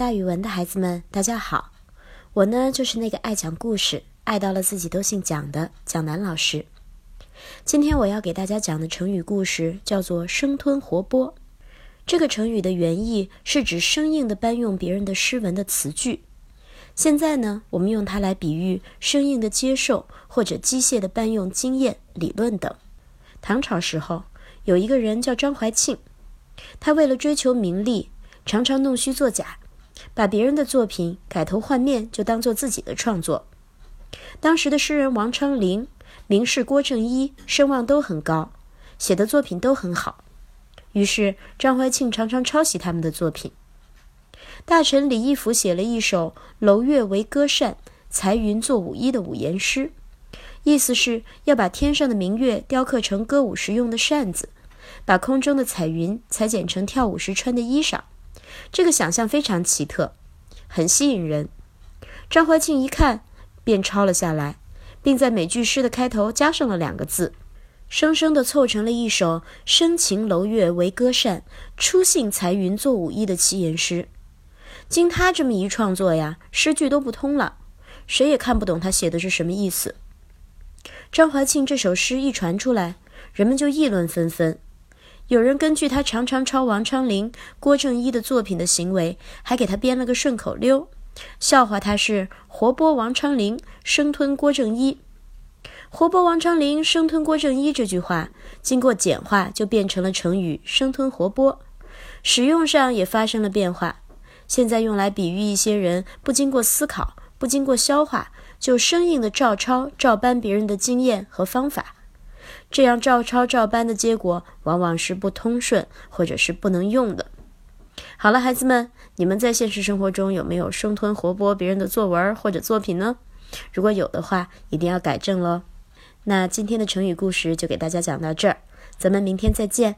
大语文的孩子们，大家好！我呢，就是那个爱讲故事、爱到了自己都姓蒋的蒋楠老师。今天我要给大家讲的成语故事叫做“生吞活剥”。这个成语的原意是指生硬的搬用别人的诗文的词句。现在呢，我们用它来比喻生硬的接受或者机械的搬用经验、理论等。唐朝时候，有一个人叫张怀庆，他为了追求名利，常常弄虚作假。把别人的作品改头换面，就当做自己的创作。当时的诗人王昌龄、名士郭正一声望都很高，写的作品都很好。于是张怀庆常常抄袭他们的作品。大臣李义府写了一首“楼月为歌扇，裁云作舞衣”的五言诗，意思是要把天上的明月雕刻成歌舞时用的扇子，把空中的彩云裁剪成跳舞时穿的衣裳。这个想象非常奇特，很吸引人。张怀庆一看，便抄了下来，并在每句诗的开头加上了两个字，生生地凑成了一首“深情楼月为歌扇，初信彩云作舞衣”的七言诗。经他这么一创作呀，诗句都不通了，谁也看不懂他写的是什么意思。张怀庆这首诗一传出来，人们就议论纷纷。有人根据他常常抄王昌龄、郭正一的作品的行为，还给他编了个顺口溜，笑话他是活剥王昌龄，生吞郭正一。活剥王昌龄，生吞郭正一这句话，经过简化就变成了成语生吞活剥，使用上也发生了变化。现在用来比喻一些人不经过思考、不经过消化，就生硬的照抄、照搬别人的经验和方法。这样照抄照搬的结果，往往是不通顺，或者是不能用的。好了，孩子们，你们在现实生活中有没有生吞活剥别人的作文或者作品呢？如果有的话，一定要改正喽。那今天的成语故事就给大家讲到这儿，咱们明天再见。